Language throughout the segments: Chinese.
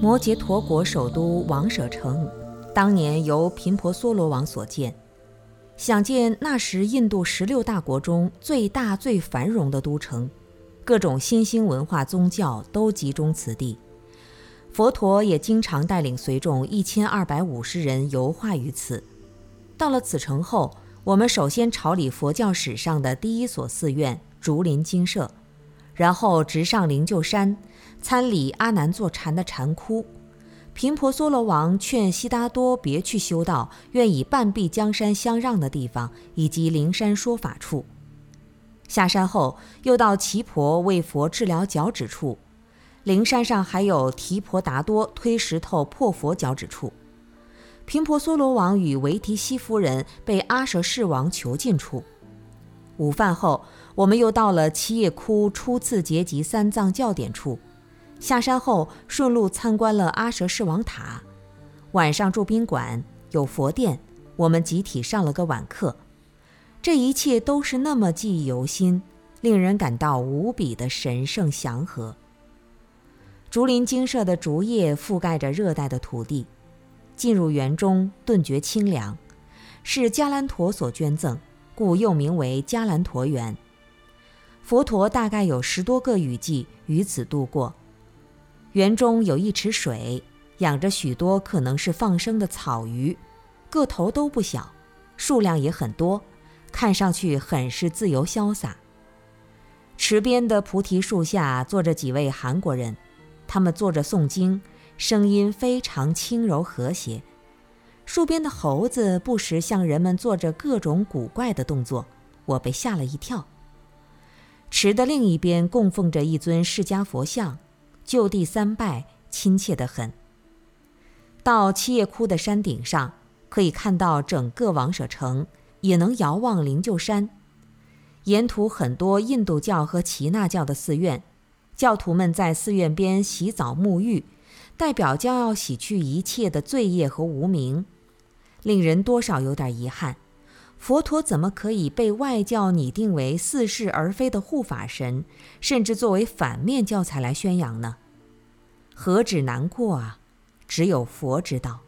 摩羯陀国首都王舍城，当年由频婆娑罗王所建，想见那时印度十六大国中最大最繁荣的都城，各种新兴文化宗教都集中此地。佛陀也经常带领随众一千二百五十人游化于此。到了此城后，我们首先朝礼佛教史上的第一所寺院竹林精舍，然后直上灵鹫山。参礼阿难坐禅的禅窟，频婆娑罗王劝悉达多别去修道，愿以半壁江山相让的地方，以及灵山说法处。下山后，又到奇婆为佛治疗脚趾处。灵山上还有提婆达多推石头破佛脚趾处。频婆娑罗王与维提西夫人被阿舍世王囚禁处。午饭后，我们又到了七叶窟初次结集三藏教典处。下山后，顺路参观了阿舍世王塔，晚上住宾馆，有佛殿，我们集体上了个晚课。这一切都是那么记忆犹新，令人感到无比的神圣祥和。竹林精舍的竹叶覆盖着热带的土地，进入园中顿觉清凉，是迦兰陀所捐赠，故又名为迦兰陀园。佛陀大概有十多个雨季于此度过。园中有一池水，养着许多可能是放生的草鱼，个头都不小，数量也很多，看上去很是自由潇洒。池边的菩提树下坐着几位韩国人，他们坐着诵经，声音非常轻柔和谐。树边的猴子不时向人们做着各种古怪的动作，我被吓了一跳。池的另一边供奉着一尊释迦佛像。就地三拜，亲切得很。到七叶窟的山顶上，可以看到整个王舍城，也能遥望灵鹫山。沿途很多印度教和耆那教的寺院，教徒们在寺院边洗澡沐浴，代表将要洗去一切的罪业和无名，令人多少有点遗憾。佛陀怎么可以被外教拟定为似是而非的护法神，甚至作为反面教材来宣扬呢？何止难过啊！只有佛知道。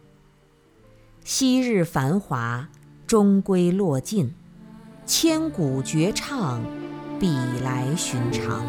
昔日繁华终归落尽，千古绝唱，比来寻常。